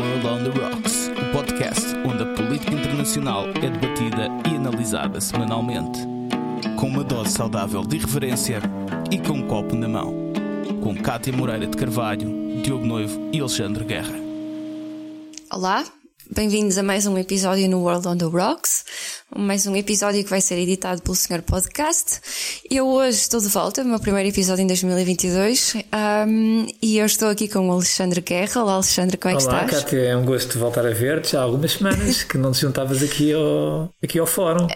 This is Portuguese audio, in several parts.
on the Rocks, o podcast onde a política internacional é debatida e analisada semanalmente. Com uma dose saudável de irreverência e com um copo na mão. Com Cátia Moreira de Carvalho, Diogo Noivo e Alexandre Guerra. Olá, bem-vindos a mais um episódio no World on the Rocks. Mais um episódio que vai ser editado pelo Senhor Podcast. Eu hoje estou de volta, meu primeiro episódio em 2022, um, e eu estou aqui com o Alexandre Guerra. Olá, Alexandre, como é que Olá, estás? Cátia, é um gosto voltar a ver-te. Há algumas semanas que não te juntavas aqui ao, aqui ao fórum.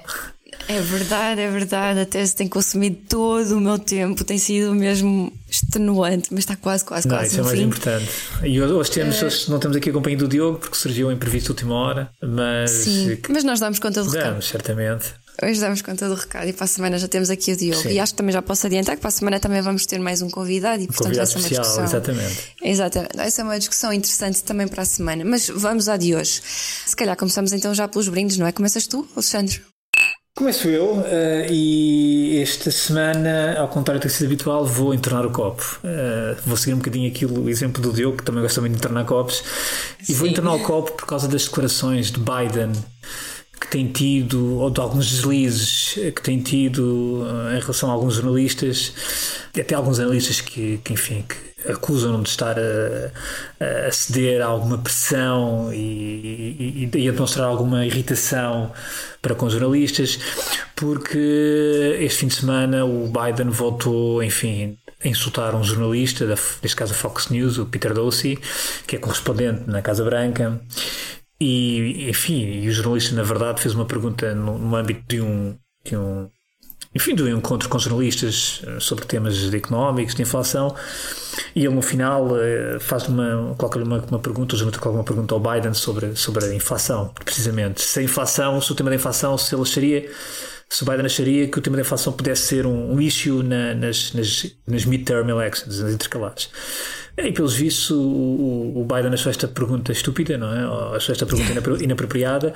É verdade, é verdade. A tese tem consumido todo o meu tempo, tem sido mesmo extenuante, mas está quase, quase, Não, quase isso é mais fim. importante. E hoje, temos, hoje não temos aqui a companhia do Diogo porque surgiu um imprevisto de última hora, mas Sim, mas nós damos conta do recado. damos, certamente. Hoje damos conta do recado e para a semana já temos aqui o Diogo. Sim. E acho que também já posso adiantar que para a semana também vamos ter mais um convidado e portanto Convidado vai ser uma discussão. exatamente. Exatamente. Vai ser uma discussão interessante também para a semana. Mas vamos à de hoje. Se calhar começamos então já pelos brindes, não é? Começas tu, Alexandre? Começo eu eh, e esta semana, ao contrário do que sido habitual, vou entornar o copo. Eh, vou seguir um bocadinho aquilo, o exemplo do Diogo, que também gosta muito de entornar copos, e vou Sim. entornar o copo por causa das declarações de Biden que tem tido, ou de alguns deslizes que tem tido eh, em relação a alguns jornalistas, e até alguns analistas que, que enfim, que acusam-no de estar a, a ceder a alguma pressão e, e, e a demonstrar alguma irritação para com os jornalistas, porque este fim de semana o Biden voltou, enfim, a insultar um jornalista, da, neste caso a Fox News, o Peter Dosey, que é correspondente na Casa Branca. E, enfim, e o jornalista, na verdade, fez uma pergunta no, no âmbito de um, de um enfim, de um encontro com jornalistas eh, sobre temas de económicos, de inflação, e ele no final eh, faz uma, coloca-lhe uma, uma pergunta, o jornalista coloca uma pergunta ao Biden sobre, sobre a inflação, precisamente. Se a inflação, se o tema da inflação, se ele acharia, se o Biden acharia que o tema da inflação pudesse ser um, um issue na, nas, nas, nas midterm elections, nas intercalares. E pelos vistos, o, Biden achou esta pergunta estúpida, não é? Ou achou esta pergunta inapro- inapropriada,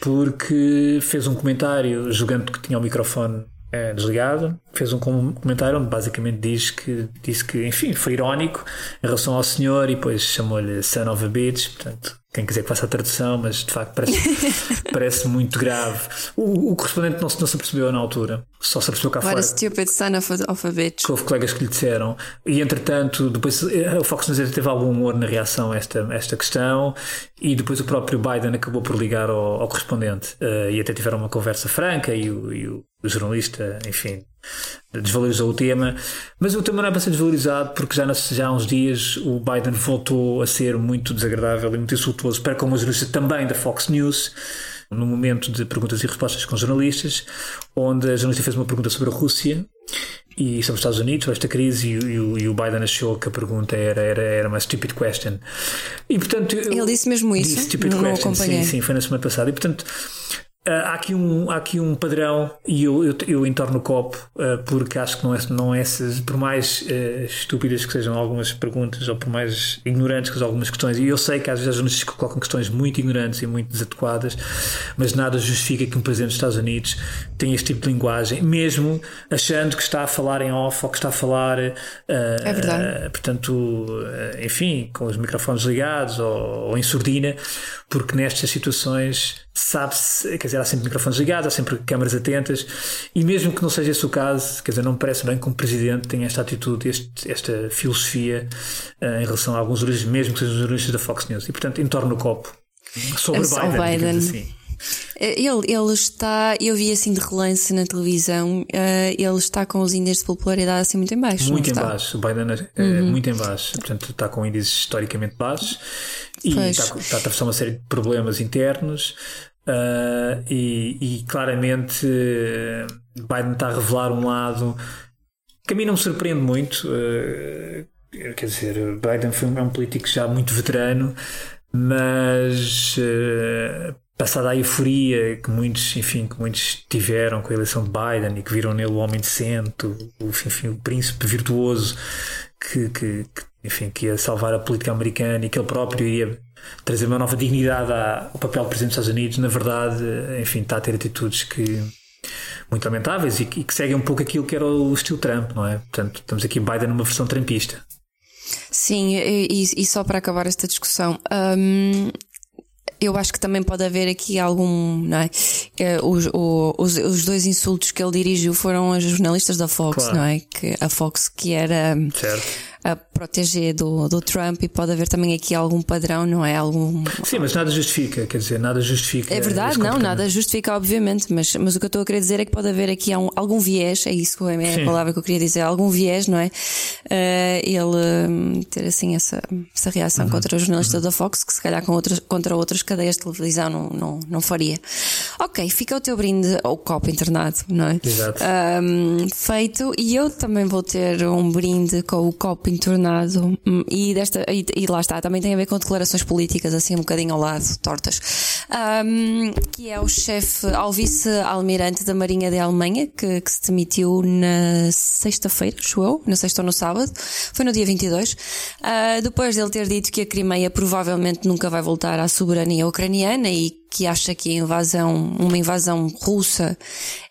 porque fez um comentário julgando que tinha o microfone eh, desligado, fez um com- comentário onde basicamente diz que, disse que, enfim, foi irónico em relação ao senhor e depois chamou-lhe son of a bitch, portanto, quem quiser que faça a tradução, mas de facto parece, parece muito grave. O, o correspondente não se, não se apercebeu na altura, só se apercebeu cá What fora. a stupid son of a, of a bitch. que houve colegas que lhe disseram, e entretanto, depois eh, o Fox News teve algum humor na reação a esta, a esta questão, e depois o próprio Biden acabou por ligar ao, ao correspondente, eh, e até tiveram uma conversa franca, e o, e o- o jornalista, enfim, desvalorizou o tema, mas o tema não é para ser desvalorizado, porque já, já há uns dias o Biden voltou a ser muito desagradável e muito insultuoso para com uma jornalista também da Fox News, no momento de perguntas e respostas com jornalistas, onde a jornalista fez uma pergunta sobre a Rússia e sobre os Estados Unidos, sobre esta crise, e, o- e e o Biden achou que a pergunta era, era, era uma stupid question. E portanto. Ele disse mesmo isso? Disse stupid Não- question, acompanhei. sim, sim, foi na semana passada. E portanto. Ah, Há aqui, um, há aqui um padrão e eu, eu, eu entorno o copo ah, porque acho que não é, não é por mais ah, estúpidas que sejam algumas perguntas ou por mais ignorantes que sejam algumas questões, e eu sei que às vezes há jornalistas colocam questões muito ignorantes e muito desadequadas, mas nada justifica que um presidente dos Estados Unidos tenha este tipo de linguagem, mesmo achando que está a falar em off ou que está a falar, É verdade. portanto, enfim, com os microfones ligados ou, ou em surdina, porque nestas situações sabe-se, dizer, há sempre microfones ligados, há sempre câmaras atentas, e mesmo que não seja esse o caso, quer dizer, não me parece bem que um presidente tenha esta atitude, este- esta filosofia ah, em relação a alguns jornalistas, mesmo que sejam jornalistas da Fox News, e portanto, entorno o copo sobre Biden, Biden. assim. Ele, ele está, eu vi assim de relance na televisão, eh, ele está com os índices de popularidade assim muito em baixo. Muito em está? baixo, o Biden é é muito em baixo, portanto está com índices historicamente baixos e está, está a atravessar uma série de problemas internos ah, e, e claramente eh, Biden está a revelar um lado que a mim não me surpreende muito. eh, quer dizer, Biden foi um, é um político já muito veterano, mas eh, passada a euforia que muitos, enfim, que muitos tiveram com a eleição de Biden e que viram nele o homem decente, o, enfim, o príncipe virtuoso que, que, que, enfim, que ia salvar a política americana e que ele próprio iria trazer uma nova dignidade ao papel do presidente dos Estados Unidos, na verdade, enfim, está a ter atitudes que muito lamentáveis e que, e que seguem um pouco aquilo que era o estilo Trump, não é? Portanto, estamos aqui Biden numa versão trumpista. Sim, e, e- só para acabar esta discussão, hum, eu acho que também pode haver aqui algum. Não é? Os, os, os dois insultos que ele dirigiu foram aos jornalistas da Fox, claro. não é? Que a Fox que era. Certo a proteger do, do Trump e pode haver também aqui algum padrão, não é? Algum... Sim, mas nada justifica, quer dizer, nada justifica. É verdade, não, nada justifica, obviamente, mas, mas o que eu estou a querer dizer é que pode haver aqui um, algum viés, é isso é a Sim. palavra que eu queria dizer, algum viés, não é? Uh, ele um, ter assim essa, essa reação uhum. contra o jornalista uhum. da Fox, que se calhar com outras, contra outras cadeias de televisão não, não, não faria. Ok, fica o teu brinde ao copo internado, não é? Exato. Um, feito, e eu também vou ter um brinde com o copo entornado hum, e, desta, e, e, lá está, também tem a ver com declarações políticas assim um bocadinho ao lado, tortas. Um, que é o chefe, ao vice-almirante da Marinha da Alemanha, que, que se demitiu na sexta-feira, acho na sexta ou no sábado, foi no dia 22, uh, ah, depois dele ter dito que a Crimeia provavelmente nunca vai voltar à soberania ucraniana e que acha que a invasão, uma invasão russa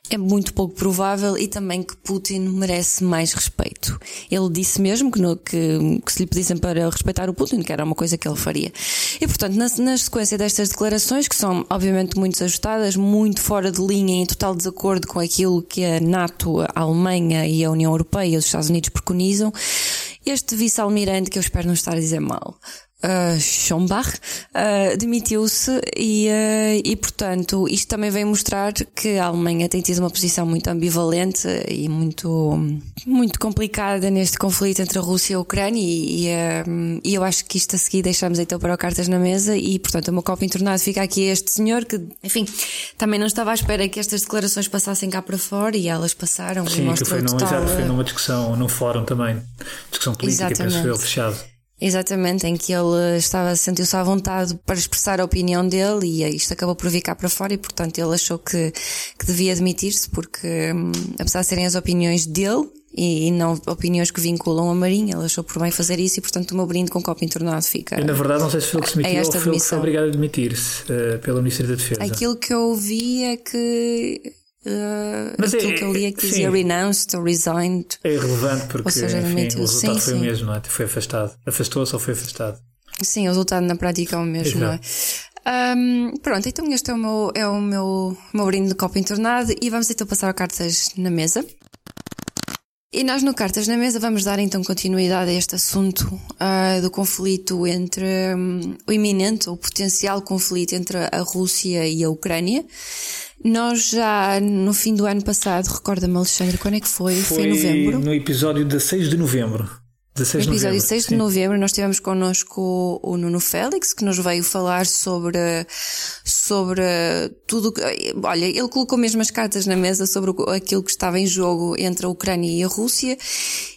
é muito pouco provável e também que Putin merece mais respeito. Ele disse mesmo que, no, que, que, se lhe pedissem para respeitar o Putin, que era uma coisa que ele faria. E portanto, na, na sequência destas declarações, que são obviamente muito ajustadas, muito fora de linha, em total desacordo com aquilo que a NATO, a Alemanha e a União Europeia e os Estados Unidos preconizam, este vice-almirante, que eu espero não estar a dizer mal, uh, Schombach, uh, demitiu-se e, uh, e, portanto, isto também vem mostrar que a Alemanha tem tido uma posição muito ambivalente e muito, muito complicada neste conflito entre a Rússia e a Ucrânia e, e, e eu acho que isto a seguir deixamos então para o cartas na mesa e, portanto, o meu copo entornado fica aqui este senhor que, enfim, também não estava à espera que estas declarações passassem cá para fora e elas passaram Sim, e que foi, num, total... exato, foi numa discussão, num fórum também, discussão política, penso eu, fechado. Exatamente, em que ele estava, sentiu-se à vontade para expressar a opinião dele e isto acabou por vir cá para fora e portanto ele achou que, que devia admitir-se porque, hum, apesar de serem as opiniões dele e, não opiniões que vinculam a Marinha, ele achou por bem fazer isso e portanto o meu brinde com copo entornado fica. Eu, na verdade não sei se foi ele que se demitiu ou foi ele que foi obrigado a admitir-se uh, pelo Ministério da Defesa. Aquilo que eu ouvi é que Uh, Mas aquilo é, que eu li é que dizia renounced ou resigned. É irrelevante porque seja, enfim, o resultado sim, foi sim. o mesmo, não é? Foi afastado. Afastou-se ou foi afastado? Sim, o resultado na prática é o mesmo, Exato. não é? Um, pronto, então este é o meu, é o meu, meu brinde de copo entornado e vamos então passar a cartas na mesa. E nós no Cartas na Mesa vamos dar então continuidade a este assunto uh, do conflito entre um, o iminente, o potencial conflito entre a Rússia e a Ucrânia. Nós já no fim do ano passado, recorda-me Alexandre, quando é que foi? Foi, foi em novembro? No episódio de 6 de novembro. 16 no episódio novembro, 6 de novembro nós tivemos connosco o Nuno Félix, que nos veio falar sobre, sobre tudo. Olha, ele colocou mesmo as cartas na mesa sobre aquilo que estava em jogo entre a Ucrânia e a Rússia.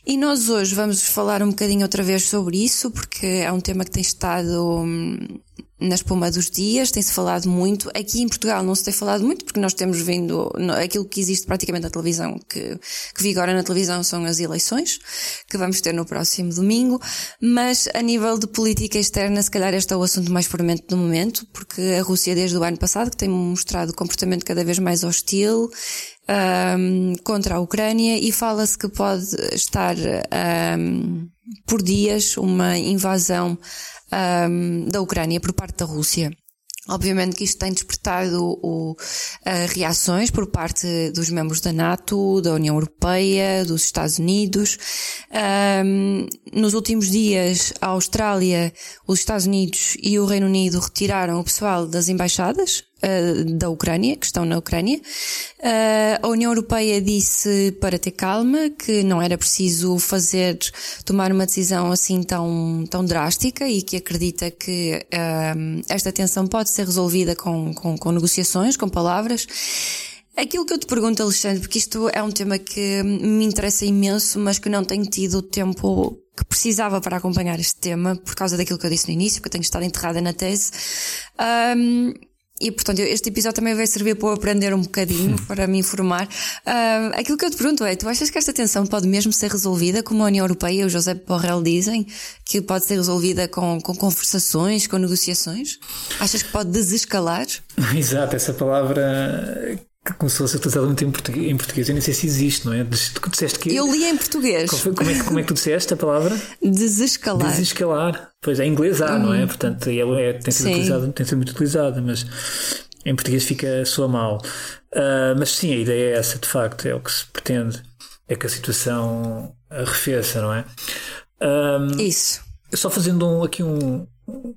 E nós hoje vamos falar um bocadinho outra vez sobre isso, porque é um tema que tem estado hum, na espuma dos dias, tem-se falado muito. Aqui em Portugal não se tem falado muito, porque nós temos vindo, aquilo que existe praticamente na televisão, que, que vigora na televisão são as eleições, que vamos ter no próximo domingo, mas a nível de política externa, se calhar este é o assunto mais fermento do momento, porque a Rússia desde o ano passado, que tem mostrado comportamento cada vez mais hostil, um, contra a Ucrânia e fala-se que pode estar um, por dias uma invasão um, da Ucrânia por parte da Rússia. Obviamente que isto tem despertado o, uh, reações por parte dos membros da NATO, da União Europeia, dos Estados Unidos. Um, nos últimos dias, a Austrália, os Estados Unidos e o Reino Unido retiraram o pessoal das embaixadas uh, da Ucrânia, que estão na Ucrânia. Uh, a União Europeia disse para ter calma, que não era preciso fazer, tomar uma decisão assim tão, tão drástica e que acredita que uh, esta tensão pode ser resolvida com, com, com negociações, com palavras. Aquilo que eu te pergunto, Alexandre, porque isto é um tema que me interessa imenso, mas que não tenho tido o tempo que precisava para acompanhar este tema, por causa daquilo que eu disse no início, que eu tenho estado enterrada na tese. Um, e, portanto, este episódio também vai servir para eu aprender um bocadinho, para me informar. Uh, aquilo que eu te pergunto é, tu achas que esta tensão pode mesmo ser resolvida, como a União Europeia e o José Borrell dizem, que pode ser resolvida com, com conversações, com negociações? Achas que pode desescalar? Exato, essa palavra que começou a ser utilizado muito em português, em português. Eu nem sei se existe, não é? Tu disseste que. Eu li em português. Como é, como é que tu disseste a palavra? Desescalar. Desescalar. Pois é, em inglês há, uhum. não é? Portanto, é, é, tem, sido utilizado, tem sido muito utilizado, mas em português fica soa mal. Uh, mas sim, a ideia é essa, de facto, é o que se pretende. É que a situação arrefeça, não é? Um, Isso. Só fazendo um, aqui um,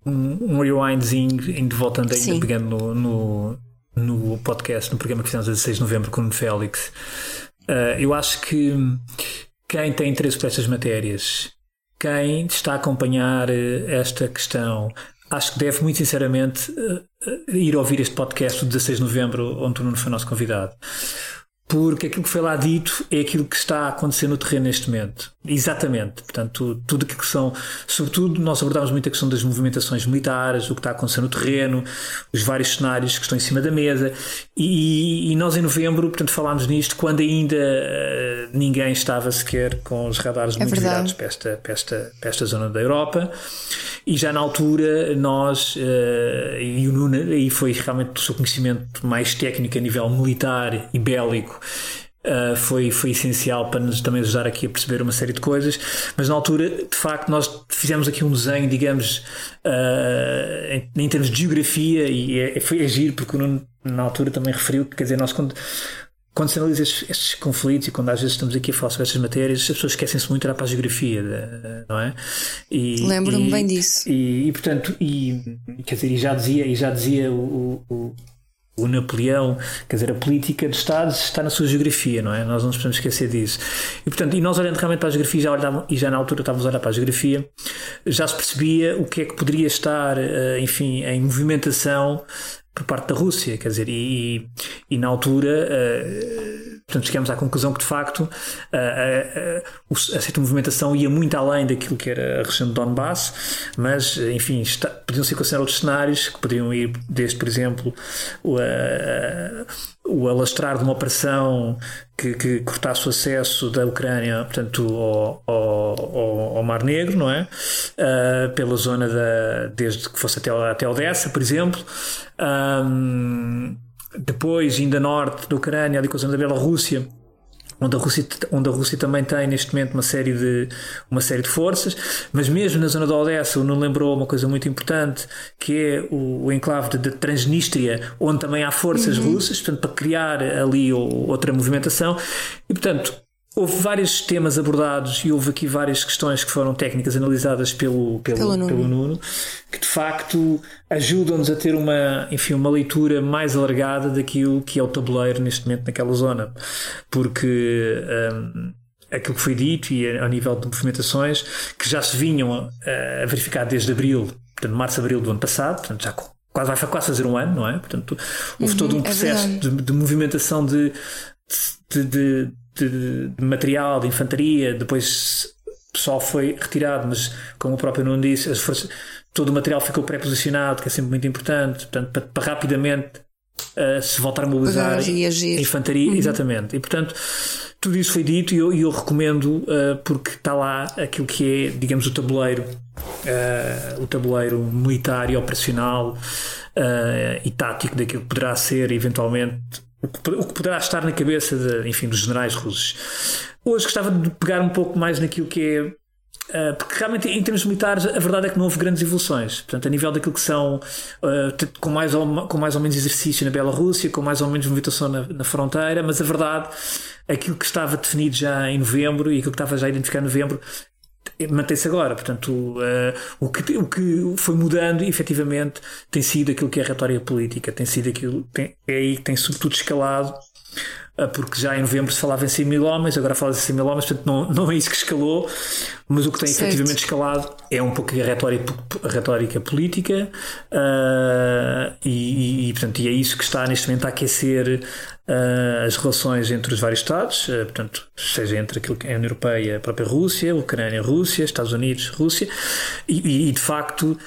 um, um rewindzinho, indo voltando ainda, pegando no, no, no, podcast, no programa que fizemos a 16 de novembro com o Félix. Uh, eu acho que quem tem interesse por estas matérias, quem está a acompanhar eh, esta questão, acho que deve muito sinceramente uh, ir ouvir este podcast do 16 de novembro, onde o Nuno foi nosso convidado porque aquilo que foi lá dito é aquilo que está a acontecer no terreno neste momento. Exatamente. Portanto, tudo aquilo que são, sobretudo, nós abordámos muito a questão das movimentações militares, o que está a acontecer no terreno, os vários cenários que estão em cima da mesa. E, e nós, em novembro, portanto, falámos nisto quando ainda uh, ninguém estava sequer com os radares é muito verdade. virados para esta, para, esta, para esta zona da Europa. E já na altura, nós, uh, e o Nuno, aí foi realmente o seu conhecimento mais técnico a nível militar e bélico. Uh, foi, foi essencial para nos também ajudar aqui a perceber uma série de coisas, mas na altura, de facto, nós fizemos aqui um desenho, digamos, uh, em, em, termos de geografia, e é, foi agir, porque o Nuno, na altura, também referiu que, quer dizer, nós quando quando se analisa estes, estes, conflitos e quando às vezes estamos aqui a falar sobre estas matérias, as pessoas esquecem-se muito de olhar para a geografia, não é? Lembro-me bem disso. E, e, portanto, e, quer dizer, e já dizia, e já dizia o, o, o, Napoleão, quer dizer, a política de Estados está na sua geografia, não é? Nós não nos podemos esquecer disso. E portanto, e nós olhando realmente para a geografia, já olhava, e já na altura estávamos a olhar para a geografia, já se percebia o que é que poderia estar, eh, enfim, em movimentação por parte da Rússia, quer dizer, e, e na altura, uh, portanto, chegamos à conclusão que de facto uh, uh, uh, a certa movimentação ia muito além daquilo que era a região de Donbass, mas, enfim, está, podiam ser considerados cenários que poderiam ir desde, por exemplo, o, alastrar de uma operação que, que, cortasse o acesso da Ucrânia, portanto, ao, ao, ao Mar Negro, não é? Uh, pela zona da, desde que fosse até, até Odessa, por exemplo. Um, depois, ainda norte da Ucrânia, ali com a zona da Bielorrússia, onde a Rússia, onde a Rússia também tem neste momento uma série de, uma série de forças, mas mesmo na zona da Odessa, o não lembrou uma coisa muito importante, que é o, o enclave de, Transnistria, onde também há forças uhum. russas, portanto, para criar ali outra movimentação. E, portanto, Houve vários temas abordados e houve aqui várias questões que foram técnicas analisadas pelo, pelo, pelo, Nuno. pelo Nuno, que de facto ajudam-nos a ter uma, enfim, uma leitura mais alargada daquilo que é o tabuleiro neste momento naquela zona. Porque um, aquilo que foi dito e a, a, nível de movimentações que já se vinham a, a verificar desde abril, portanto, março-abril do ano passado, portanto, já quase vai quase fazer um ano, não é? Portanto, houve uhum, todo um é processo é de, de, movimentação de, de, de de, de material, de infantaria, depois só foi retirado, mas como o próprio Nuno disse, forças, todo o material ficou pré-posicionado, que é sempre muito importante, portanto, para, para rapidamente uh, se voltar a mobilizar a infantaria, uhum. exatamente. E portanto, tudo isso foi dito e eu, eu recomendo uh, porque está lá aquilo que é, digamos, o tabuleiro, uh, o tabuleiro militar e operacional e tático daquilo que poderá ser eventualmente o que poderá estar na cabeça de, enfim, dos generais russos. Hoje gostava de pegar um pouco mais naquilo que é Uh, porque realmente, em termos militares, a verdade é que não houve grandes evoluções. Portanto, a nível daquilo que são, uh, com, mais ou, com mais ou menos exercício na Bielorrússia, com mais ou menos movimentação na, na, fronteira, mas a verdade, aquilo que estava definido já em novembro e aquilo que estava já identificado em novembro, mantém-se agora. Portanto, uh, o, que, o que foi mudando, efetivamente, tem sido aquilo que é a retórica política, tem sido aquilo, tem, é aí que tem sobretudo escalado, porque já em novembro se falava em 100 mil homens, agora fala-se em 100 mil homens, portanto, não, não é isso que escalou, mas o que tem certo. efetivamente escalado é um pouco a retórica, a retórica política, uh, e, e, portanto, e é isso que está neste momento a aquecer uh, as relações entre os vários Estados, uh, portanto, seja entre aquilo que é a União Europeia, a própria Rússia, Ucrânia, Rússia, Estados Unidos, Rússia, e, e, de facto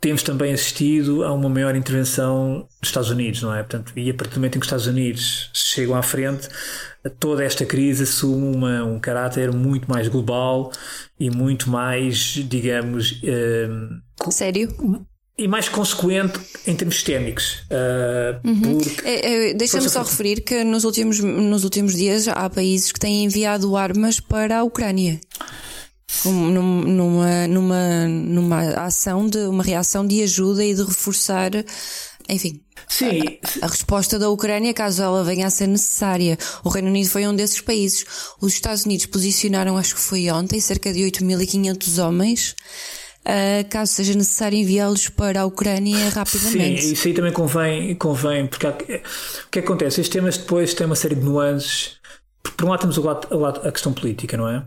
temos também assistido a uma maior intervenção dos Estados Unidos, não é? Portanto, e a partir do momento em que os Estados Unidos chegam à frente, toda esta crise assume uma, um caráter muito mais global e muito mais, digamos. Uh, Sério? e mais consequente em termos sistémicos. Uh, uhum. é, é, Deixa-me só referir que nos últimos, nos últimos dias há países que têm enviado armas para a Ucrânia. Numa, numa, numa ação de uma reação de ajuda e de reforçar, enfim, Sim. A, a, resposta da Ucrânia, caso ela venha a ser necessária. O Reino Unido foi um desses países. Os Estados Unidos posicionaram, acho que foi ontem, cerca de 8.500 homens uh, caso seja necessário enviá-los para a Ucrânia rapidamente. Sim, isso aí também convém, convém porque há, o que acontece? Estes temas depois têm uma série de nuances. Por um lado temos o lado, o lado, a questão política, não é?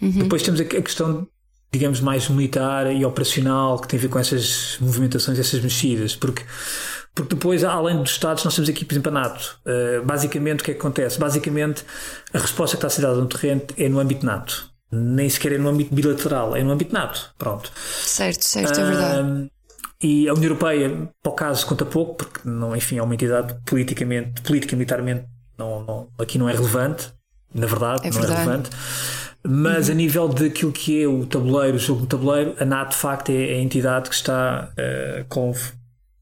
Uhum. Depois temos a, a questão digamos, mais militar e operacional que tem a ver com essas movimentações, essas mexidas, porque, porque depois, além dos Estados, nós temos aqui, por exemplo, a NATO. Uh, basicamente, o que é que acontece? Basicamente, a resposta que está a ser dada no terreno é no âmbito NATO nem sequer é no âmbito bilateral, é no âmbito NATO. Pronto. Certo, certo, é verdade. E a União Europeia, para o caso, conta pouco, porque, não, enfim, é uma entidade politicamente, política e militarmente, não, não, aqui não é relevante, na verdade, é não verdade. é relevante. Mas uhum. a nível daquilo que é o tabuleiro, o jogo do tabuleiro, a NATO de facto é, é a entidade que está uh, com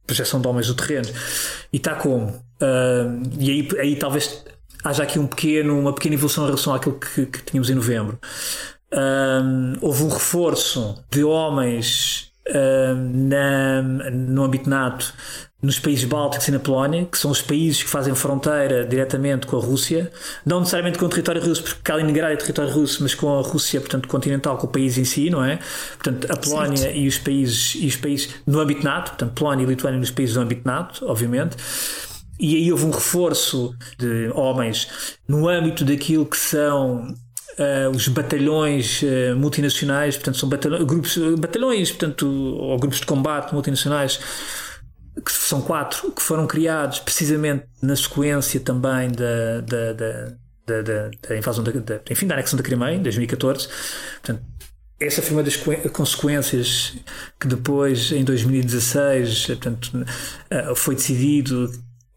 projeção de homens do terreno. E está como? Uh, e aí, aí talvez haja aqui um pequeno, uma pequena evolução em relação àquilo que, que tínhamos em novembro. Um, houve um reforço de homens um, na, no âmbito NATO nos países bálticos e na Polónia, que são os países que fazem fronteira diretamente com a Rússia, não necessariamente com o território russo, porque Kaliningrado é território russo, mas com a Rússia, portanto, continental, com o país em si, não é? Portanto, a Polónia e os países e os países no âmbito NATO, portanto, Polónia e Lituânia nos países do âmbito NATO, obviamente. E aí houve um reforço de homens no âmbito daquilo que são Uh, os batalhões uh, multinacionais, portanto, são batalhões, grupos, batalhões, portanto, ou grupos de combate multinacionais, que são quatro, que foram criados precisamente na sequência também da, da, da, da, da, invasão da, da, enfim, da anexação da Crimeia, em 2014. Portanto, essa foi uma das consequências que depois, em 2016, portanto, uh, foi decidido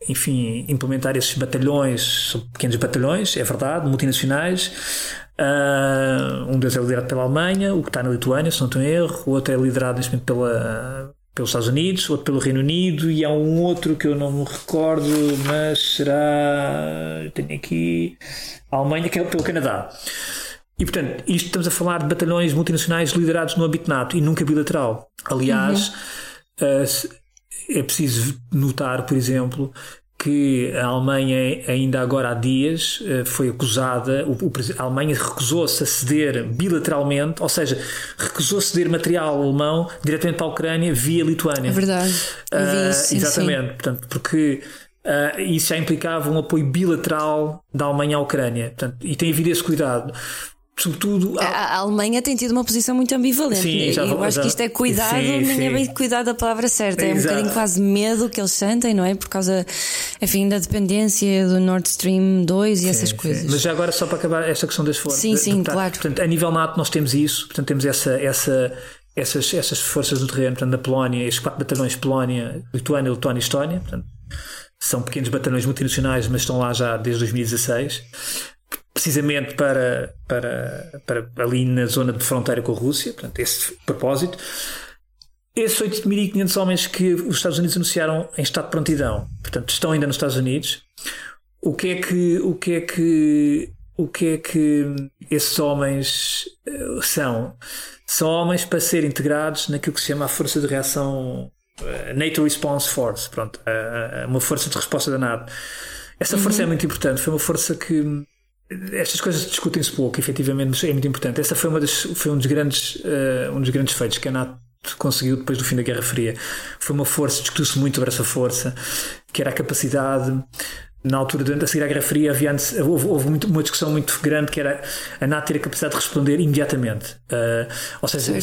enfim, implementar esses batalhões, pequenos batalhões, é verdade, multinacionais. Uh, um deles é liderado pela Alemanha, o que está na Lituânia, se não estou em erro, o outro é liderado neste momento pela, pelos Estados Unidos, outro pelo Reino Unido e há um outro que eu não me recordo, mas será. Tenho aqui a Alemanha, que é pelo Canadá. E portanto, isto estamos a falar de batalhões multinacionais liderados no âmbito NATO e nunca bilateral. Aliás, uhum. uh, é preciso notar, por exemplo, que a Alemanha, ainda agora há dias, eh, foi acusada, a Alemanha recusou-se a ceder bilateralmente, ou seja, recusou ceder material alemão diretamente para a Ucrânia via Lituânia. É verdade. Uh, isso, exatamente, sim. portanto, porque uh, isso já implicava um apoio bilateral da Alemanha à Ucrânia. Portanto, e tem havido esse cuidado sobretudo. A, a, Alemanha tem tido uma posição muito ambivalente. Sim, já, eu acho já, que isto é cuidado, sim, nem é bem cuidado da palavra certa. É um bocadinho quase medo que eles sentem, não é? Por causa, enfim, da dependência do Nord Stream 2 e sim, essas coisas. Mas já agora, só para acabar esta questão das forças. Sim, sim, claro. Portanto, a nível NATO nós temos isso, portanto, temos essa. essa essas, essas forças do terreno, portanto, na Polónia, estes quatro batalhões Polónia, Lituânia, Letónia e Estónia, portanto, são pequenos batalhões multinacionais, mas estão lá já desde 2016 precisamente para, para, para ali na zona de fronteira com a Rússia, portanto, esse propósito. Esses 8.500 homens que os Estados Unidos anunciaram em estado de prontidão, portanto, estão ainda nos Estados Unidos. O que é que, o que, é que, o que, é que esses homens eh, são? São homens para serem integrados naquilo que se chama a Força de Reação eh, NATO Response Force, pronto, uma força de resposta da NATO. Essa força uhum. é muito importante, foi uma força que estas coisas discutem-se pouco, efetivamente, é muito importante. Essa foi, uma das, foi um, dos grandes, uh, um dos grandes feitos que a NATO conseguiu depois do fim da Guerra Fria. Foi uma força, discutiu-se muito sobre essa força, que era a capacidade na altura, durante a seguir à Guerra Fria, havia, houve, houve muito, uma discussão muito grande que era a NATO ter a capacidade de responder imediatamente. Uh, ou seja,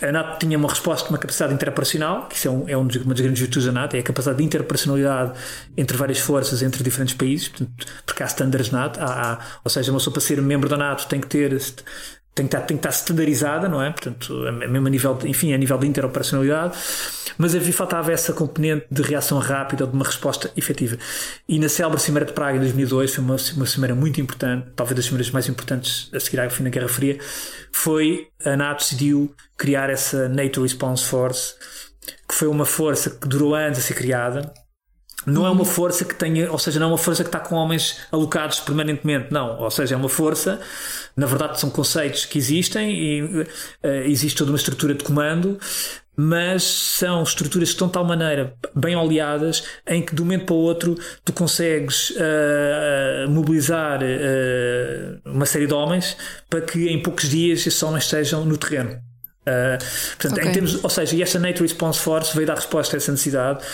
a NATO tinha uma resposta, uma capacidade interoperacional, que isso é, um, é um dos, uma das grandes virtudes da NATO, é a capacidade de interoperacionalidade entre várias forças, entre diferentes países, portanto, porque há standards NATO, há, há, ou seja, uma pessoa para ser membro da NATO tem que ter tem que estar, standardizada, não é? Portanto, mesmo a nível, de, enfim, a nível de interoperacionalidade, mas havia, faltava essa componente de reação rápida ou de uma resposta efetiva. E na célebre Cimeira de Praga em 2002 foi uma, uma cimeira muito importante, talvez das cimeiras mais importantes a seguir à fim da Guerra Fria, foi a NATO decidiu criar essa NATO Response Force que foi uma força que durou anos a ser criada, não é uma força que tenha, ou seja, não é uma força que está com homens alocados permanentemente, não. Ou seja, é uma força, na verdade, são conceitos que existem e uh, existe toda uma estrutura de comando, mas são estruturas que estão de tal maneira bem oleadas em que de um momento para o outro tu consegues uh, mobilizar uh, uma série de homens para que em poucos dias esses homens estejam no terreno. Uh, portanto, okay. em termos, ou seja, e esta NATO Response Force veio dar resposta a essa necessidade.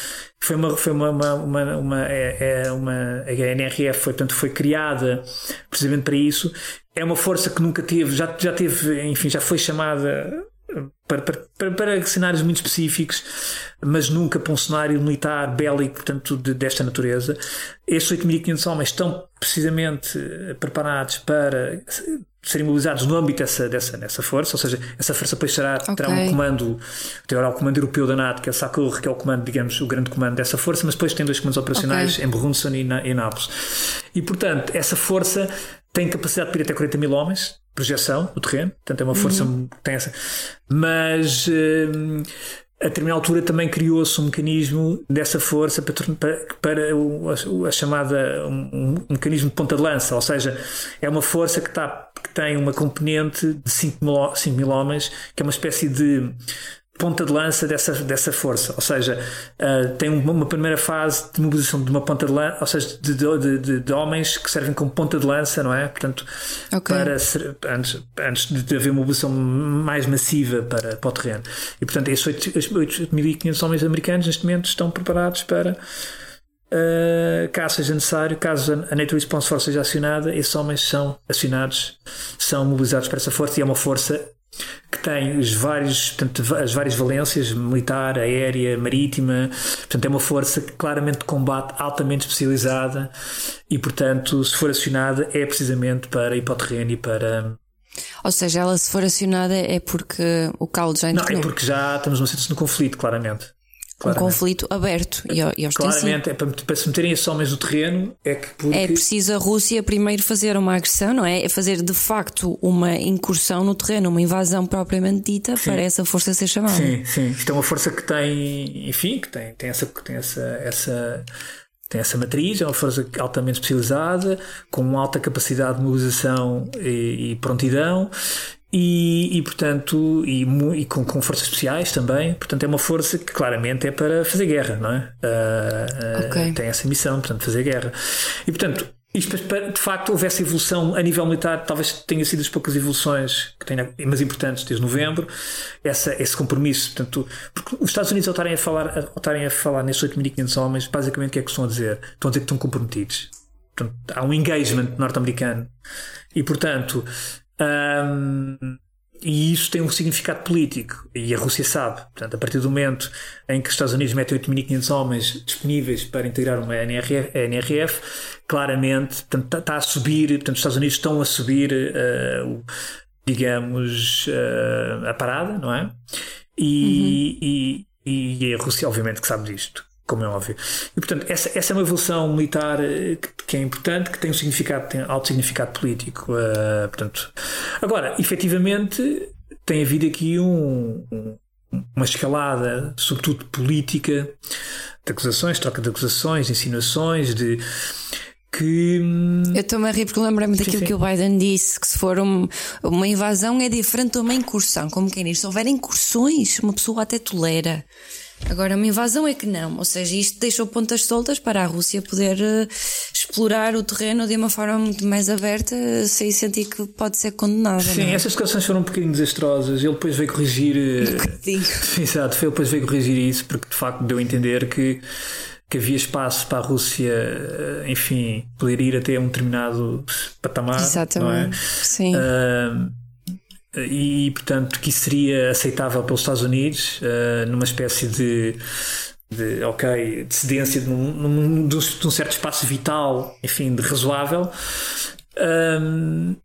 Foi uma, foi uma, uma, uma, uma, é, é uma a NRF foi, portanto, foi criada precisamente para isso. É uma força que nunca teve, já, já teve, enfim, já foi chamada para, para, para, para, cenários muito específicos, mas nunca para um cenário militar bélico, portanto, de, desta natureza. Estes 8.500 homens estão precisamente preparados para serem mobilizados no âmbito dessa, dessa, dessa força, ou seja, essa força depois será, okay. terá um comando, terá o comando europeu da NATO, que é o SACUR, que é o comando, digamos, o grande comando dessa força, mas depois tem dois comandos operacionais okay. em Brunson e, na, em Nápoles. E, portanto, essa força tem capacidade de ir até 40 mil homens, projeção no terreno, portanto é uma força uhum. que tem essa. Mas hum, a determinada altura também criou-se um mecanismo dessa força para, para, para o, a, a, chamada um, um, mecanismo de ponta de lança, ou seja, é uma força que, está, que tem uma componente de 5 mil, 5 mil homens, que é uma espécie de ponta de lança dessa, dessa força. Ou seja, uh, tem uma, primeira fase de mobilização de uma ponta de lança, ou seja, de, de, de, de homens que servem como ponta de lança, não é? Portanto, okay. para ser, antes, antes de haver uma mobilização mais massiva para, para o terreno. E portanto, esses 8.500 homens americanos neste momento estão preparados para. Uh, caso seja necessário, caso a NATO Response Force seja acionada, esses homens são acionados, são mobilizados para essa força e é uma força que tem os vários, portanto, as várias valências, militar, aérea, marítima, portanto é uma força claramente de combate altamente especializada e portanto se for acionada é precisamente para ir para o terreno e para ou seja, ela se for acionada é porque o caldo já entrou. Não, é porque já estamos num situação de conflito, claramente. Claramente. Um conflito aberto e, e Claramente, é para, para, se meterem esses homens no terreno é que porque... É preciso a Rússia primeiro fazer uma agressão, não é? É fazer de facto uma incursão no terreno, uma invasão propriamente dita sim. para essa força ser chamada. Sim, sim. Isto é uma força que tem, enfim, que tem, tem essa. Tem essa, essa tem essa matriz, é uma força altamente especializada, com uma alta capacidade de mobilização e, e prontidão, e, e portanto, e, e com, com, forças especiais também, portanto, é uma força que claramente é para fazer guerra, não é? Uh, uh, okay. Tem essa missão, portanto, fazer guerra. E portanto, isto de facto houve essa evolução a nível militar, talvez tenha sido as poucas evoluções que tenha, mas importantes desde novembro, essa, esse compromisso. Portanto, porque os Estados Unidos, ao estarem a falar, ao estarem a falar nesses 8.500 homens, basicamente o que é que estão a dizer? Estão a dizer que estão comprometidos. Portanto, há um engagement norte-americano. E portanto, um, e isso tem um significado político, e a Rússia sabe. Portanto, a partir do momento em que os Estados Unidos metem 8.500 homens disponíveis para integrar uma NRF, NRF claramente está tá a subir, portanto, os Estados Unidos estão a subir, uh, digamos, uh, a parada, não é? E, uhum. e, e a Rússia, obviamente, que sabe disto como é óbvio. E portanto, essa, essa é uma evolução militar eh, que, que, é importante, que tem um significado, tem alto significado político. Uh, portanto, agora, efetivamente, tem havido aqui um, um, uma escalada, sobretudo política, de acusações, troca de acusações, insinuações, de que. Hum, Eu estou-me a rir porque lembro-me daquilo sim. que o Biden disse: que se for um, uma invasão é diferente de uma incursão. Como quem diz, se houver incursões, uma pessoa até tolera. Agora, uma invasão é que não. Ou seja, isto deixou pontas soltas para a Rússia poder uh, explorar o terreno de uma forma muito mais aberta, sem sentir que pode ser condenada. Sim, é? essas declarações foram um bocadinho desastrosas. Ele depois veio corrigir. Uh, exato, ele depois veio corrigir isso, porque de facto deu a entender que que havia espaço para a Rússia, eh, enfim, poder ir até um determinado patamar. Exatamente. Não é? Sim. E, portanto, que isso seria aceitável pelos Estados Unidos, uh, numa espécie de, de, ok, de cedência de um, num, de um, certo espaço vital, enfim, de razoável. Um,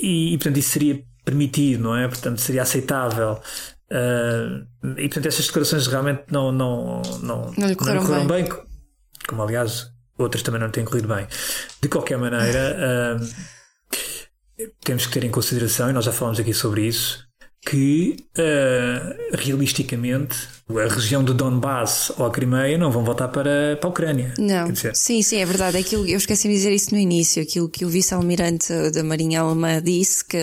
e, e, portanto, isso seria permitido, não é? Portanto, seria aceitável. Uh, e, portanto, essas declarações realmente não, não, não, não lhe correram, não lhe correram bem. bem. como aliás outras também não têm corrido bem. De qualquer maneira. Uh, temos que ter em consideração, e nós já falamos aqui sobre isso, que uh, realisticamente a região de Donbass ou a Crimeia não vão voltar para, para a Ucrânia. Não, sim, sim, é verdade. Aquilo, eu esqueci de dizer isso no início, aquilo que o vice-almirante da Marinha Alemã disse, que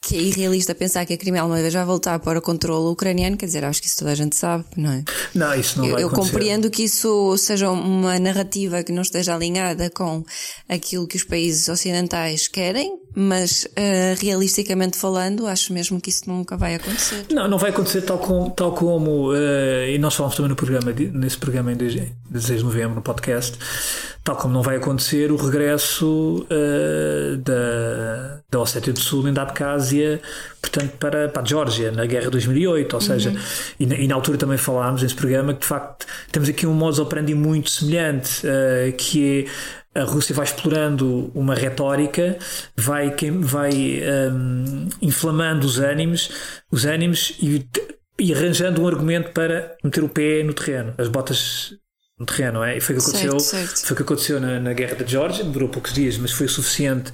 que é irrealista pensar que a Crimeia alguma vez vai voltar para o controle ucraniano, quer dizer, acho que isso toda a gente sabe, não é? Não, isso não eu, vai Eu acontecer. compreendo que isso seja uma narrativa que não esteja alinhada com aquilo que os países ocidentais querem, mas uh, realisticamente falando, acho mesmo que isso nunca vai acontecer. Não, não vai acontecer tal como, tal como uh, e nós falamos também no programa, nesse programa em 16 de novembro, no podcast, tal como não vai acontecer o regresso uh, da, da Ossétia do Sul em da Abkhazia, portanto, para, para a Geórgia, na guerra de 2008, ou seja, uhum. e, na, e, na, altura também falámos nesse programa que de facto temos aqui um modus operandi muito semelhante, uh, que é a Rússia vai explorando uma retórica, vai, vai um, inflamando os ânimos, os ânimos e, e arranjando um argumento para meter o pé no terreno, as botas no terreno, é? E foi o que aconteceu, certo, certo. Foi que aconteceu na, na, Guerra da Geórgia, durou poucos dias, mas foi o suficiente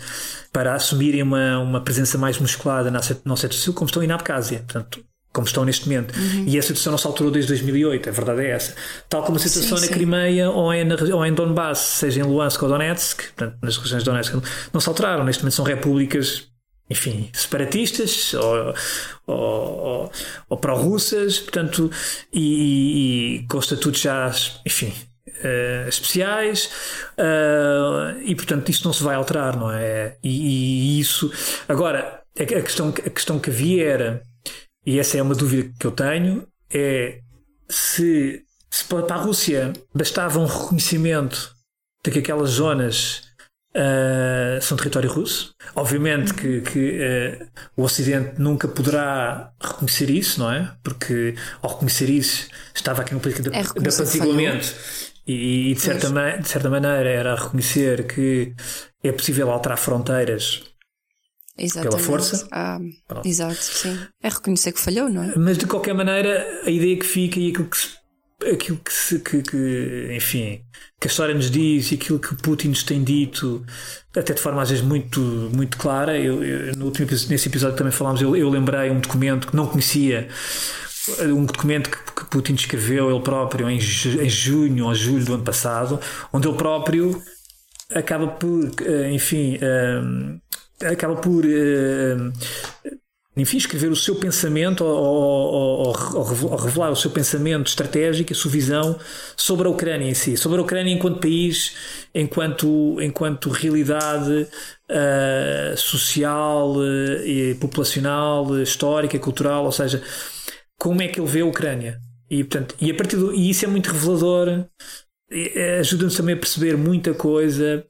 para assumirem uma, uma presença mais musculada na, na Ossétia do Sul, como estão em Abkhazia, portanto, como estão neste momento. Uhum. E a situação não se alterou desde 2008, a verdade é essa. Tal como a situação sim, na sim. Crimeia ou em, ou em Donbass, seja em Luhansk ou Donetsk, portanto, nas regiões de Donetsk, não se alteraram. Neste momento são repúblicas enfim, separatistas ou, ou, ou, pró-russas, portanto, e, e, com estatutos já, enfim, uh, especiais, uh, e portanto isto não se vai alterar, não é? E, e, isso. Agora, a questão, a questão que havia era, e essa é uma dúvida que eu tenho, é se, se para a Rússia bastava um reconhecimento de que aquelas zonas Uh, são território russo. Obviamente que, que uh, o Ocidente nunca poderá reconhecer isso, não é? Porque ao reconhecer isso estava aqui uma política de, é de apaziguamento e, e de, certa de certa maneira era reconhecer que é possível alterar fronteiras Exatamente. pela força. Ah, exato, sim. É reconhecer que falhou, não é? Mas de qualquer maneira, a ideia que fica e aquilo que se aquilo que, se, que, que, enfim, que a história nos diz e aquilo que Putin nos tem dito, até de forma às vezes muito, muito clara. Eu, eu no último nesse episódio também falámos, eu, eu lembrei um documento que não conhecia, um documento que, que Putin escreveu ele próprio em, em junho ou julho do ano passado, onde ele próprio acaba por, enfim, acaba por enfim, escrever o seu pensamento ou, ou, ou, ou, revelar o seu pensamento estratégico, a sua visão sobre a Ucrânia em si, sobre a Ucrânia enquanto país, enquanto, enquanto realidade uh, social uh, populacional, uh, histórica, cultural, ou seja, como é que ele vê a Ucrânia. E, portanto, e, a partir do, e isso é muito revelador, ajuda-nos também a perceber muita coisa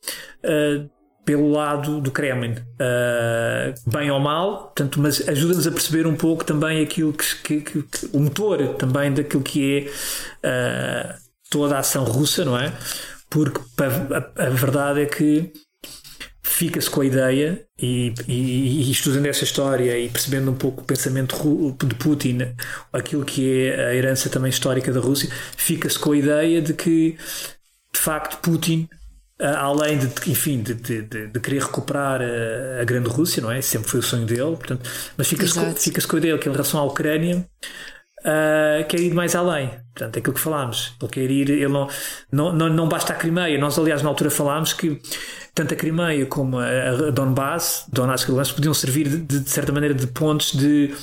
pelo lado do Kremlin, uh, bem ou mal, portanto, mas ajuda-nos a perceber um pouco também aquilo que, que, que, o motor também daquilo que é uh, toda a ação russa, não é? Porque a, a verdade é que fica-se com a ideia e, e, e, estudando essa história e percebendo um pouco o pensamento de Putin, aquilo que é a herança também histórica da Rússia, fica-se com a ideia de que de facto Putin além de, enfim, de, de, de, querer recuperar a, a, grande Rússia, não é? Sempre foi o sonho dele, portanto, mas fica-se com, fica com a ideia que em relação à Ucrânia uh, quer ir mais além. Portanto, é aquilo que falámos. Ele quer ir, ele não, não, não, não basta a Crimeia. Nós, aliás, na altura falámos que tanto a Crimeia como a, a Donbass, Donetsk e podiam servir de, de, certa maneira de pontos de,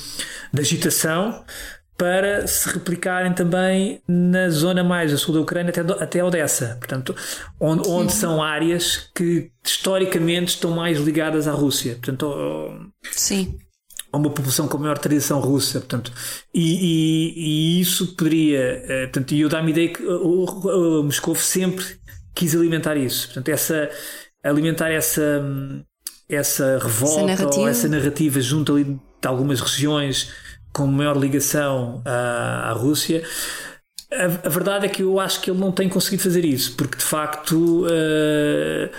de agitação para se replicarem também na zona mais a sul da Ucrânia até, até Odessa, portanto, onde, onde são áreas que historicamente estão mais ligadas à Rússia, portanto, Sim. a uma população com maior tradição russa, portanto, e, e, e isso poderia, portanto, e eu dá-me ideia que o, o, o Moscou sempre quis alimentar isso, portanto, essa alimentar essa essa revolta essa narrativa. ou essa narrativa junto ali de algumas regiões com maior ligação à, à Rússia. A, a, verdade é que eu acho que ele não tem conseguido fazer isso, porque de facto uh,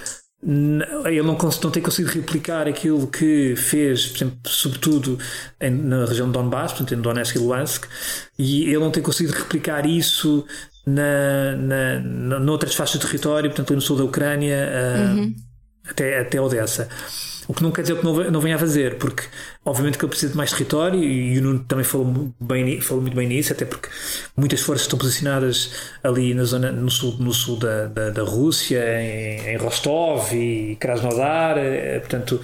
ele não, não, tem conseguido replicar aquilo que fez, por exemplo, sobretudo em, na região de Donbass, portanto, em Donetsk e Luhansk, e ele não tem conseguido replicar isso na, na, na, noutras faixas de território, portanto, no sul da Ucrânia, uh, uhum. até, até Odessa. O que não quer dizer que não, não venha a fazer, porque obviamente que ele precisa de mais território e o Nuno também falou, bem, falou muito bem nisso, até porque muitas forças estão posicionadas ali na zona, no sul, no sul da, da, da Rússia, em, em, Rostov e Krasnodar, eh, portanto,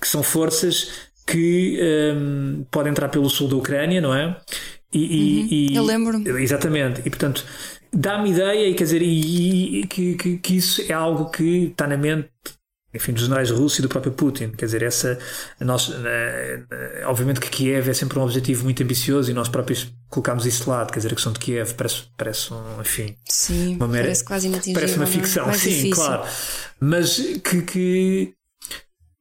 que são forças que um, podem entrar pelo sul da Ucrânia, não é? E, uhum, e, eu lembro. Exatamente, e portanto dá-me ideia, e quer dizer, e, e que, que, que, isso é algo que está na mente enfim, dos generais russos e do próprio Putin. Quer dizer, essa, nós, obviamente que Kiev é sempre um objetivo muito ambicioso e nós próprios colocámos isso de lado. Quer dizer, a questão de Kiev parece, parece um, enfim, Sim, uma mera, parece quase inatingível. Parece uma é? ficção, sim, difícil. claro. Mas que, que,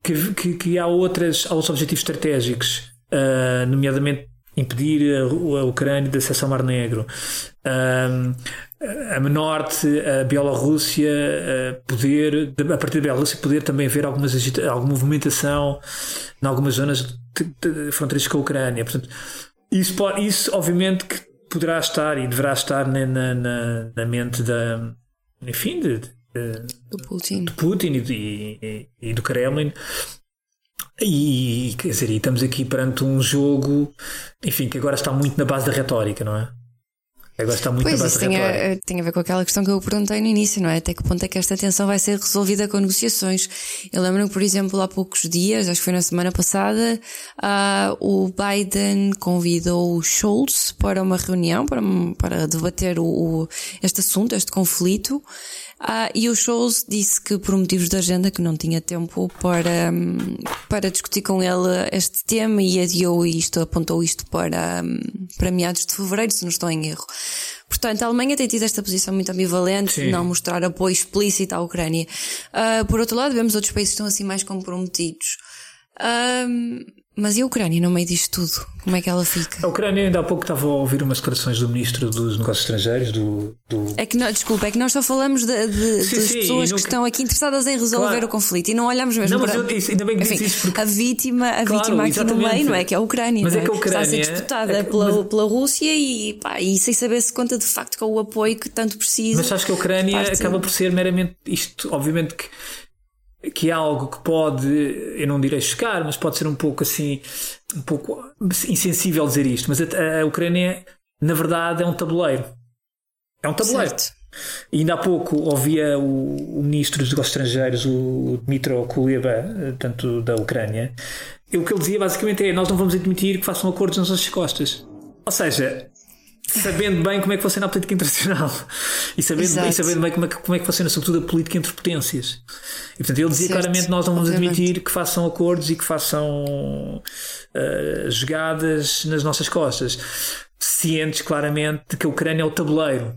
que, que, que há, outras, há outros objetivos estratégicos, uh, nomeadamente impedir a, Ucrânia de acesso ao Mar Negro. Um, a norte, a Bielorrússia, a poder, a partir da Bielorrússia, poder também haver algumas, alguma movimentação em algumas zonas fronteiras com a Ucrânia. Portanto, isso, pode, isso obviamente que poderá estar e deverá estar na, na, na mente da, enfim, de, de, do Putin, de Putin e, e, e, do Kremlin. E, quer dizer, e estamos aqui perante um jogo, enfim, que agora está muito na base da retórica, não é? Agora está muito pois, isso tem a, tem a ver com aquela questão que eu perguntei no início, não é? Até que ponto é que esta tensão vai ser resolvida com negociações? Eu lembro-me, por exemplo, há poucos dias, acho que foi na semana passada, uh, o Biden convidou o Scholz para uma reunião, para, para debater o, o este assunto, este conflito. Ah, e o Scholz disse que por motivos de agenda que não tinha tempo para, para discutir com ele este tema e adiou isto, apontou isto para, para meados de fevereiro, se não estou em erro. Portanto, a Alemanha tem tido esta posição muito ambivalente Sim. de não mostrar apoio explícito à Ucrânia. Uh, por outro lado, vemos outros países que estão assim mais comprometidos. Uh, mas e a Ucrânia no meio disto tudo? Como é que ela fica? A Ucrânia ainda há pouco estava a ouvir umas declarações do Ministro dos Negócios Estrangeiros do. do... É que não, desculpa, é que nós só falamos de, de sim, das sim, pessoas que estão aqui interessadas em resolver claro. o conflito e não olhamos mesmo não, para. Mas eu, isso, ainda bem que Enfim, isso porque... A vítima, a claro, vítima aqui no meio, não é? Que é a Ucrânia. Mas é? é que a Ucrânia. Está a ser disputada é que, pela, mas... pela Rússia e, pá, e sem saber se conta de facto com o apoio que tanto precisa. Mas acho que a Ucrânia acaba por ser meramente isto, obviamente que que é algo que pode, eu não direi chocar, mas pode ser um pouco assim, um pouco insensível dizer isto, mas a, a Ucrânia, na verdade, é um tabuleiro. É um tabuleiro. Certo. E ainda há pouco ouvia o, o ministro dos negócios estrangeiros, o Dmitro Kuleba, tanto da Ucrânia, e o que ele dizia basicamente é: nós não vamos admitir que façam acordos nas nossas costas. Ou seja, sabendo bem como é que funciona a política internacional e sabendo, bem, sabendo bem como é, que, como é que funciona, sobretudo, a política entre potências. E portanto, ele dizia certo. claramente: nós não vamos Obviamente. admitir que façam acordos e que façam uh, jogadas nas nossas costas, cientes claramente de que a Ucrânia é o tabuleiro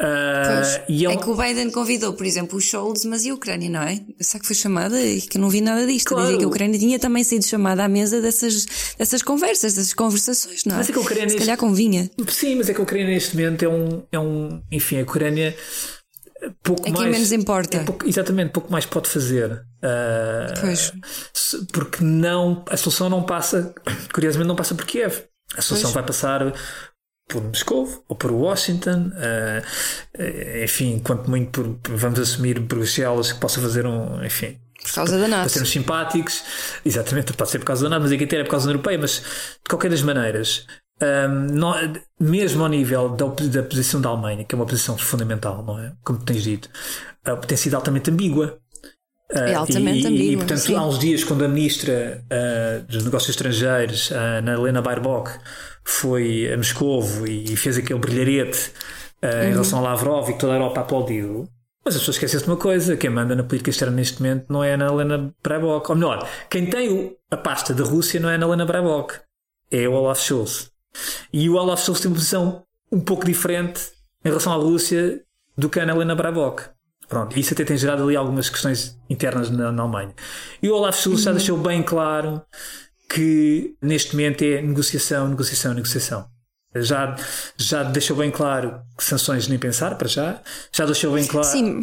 Uh, e é, é que o Biden convidou, por exemplo, o Scholz, mas e a Ucrânia, não é? Será que foi chamada e que eu não vi nada disto? Claro. Dizia que a Ucrânia tinha também sido chamada à mesa dessas, dessas conversas, dessas conversações, não é? Mas é que a Ucrânia Se calhar convinha. Sim, mas é que a Ucrânia neste momento é um. É um enfim, a Ucrânia. Pouco é mais, menos importa. É pouco, exatamente, pouco mais pode fazer. Uh, pois. Porque não, a solução não passa, curiosamente, não passa por Kiev. A solução pois. vai passar por Moscou ou por Washington, uh, enfim, quanto muito por, vamos assumir Bruxelas que possa fazer um, enfim, por causa da NATO. Para sermos simpáticos, exatamente, pode ser por causa da NATO, mas aqui até é por causa da União Europeia, mas de qualquer das maneiras, um, ehm, não, mesmo ao nível da, da posição da Alemanha, que é uma posição fundamental, não é? Como tens dito, uh, tem sido altamente ambígua. Uh, é altamente e, ambígua. E, portanto, sim. há uns dias, quando a ministra uh, dos Negócios Estrangeiros, Ana Helena Baerbock, foi a Moscovo e fez aquele brilharete uh, uhum. em relação a Lavrov e que toda a Europa aplaudiu. Mas as pessoas esquecem-se de uma coisa: quem manda na política externa neste momento não é a Ana Helena Baerbock. Ou melhor, quem tem a pasta da Rússia não é a Ana Helena Baerbock, é o Olaf Scholz. E o Olaf Scholz tem uma posição um pouco diferente em relação à Rússia do que a Ana Helena Baerbock. Pronto, isso até tem gerado ali algumas questões internas na, na Alemanha. E o Olaf Scholz uhum. já deixou bem claro que neste momento é negociação, negociação, negociação. Já, já deixou bem claro que sanções nem pensar para já, já deixou bem claro sim.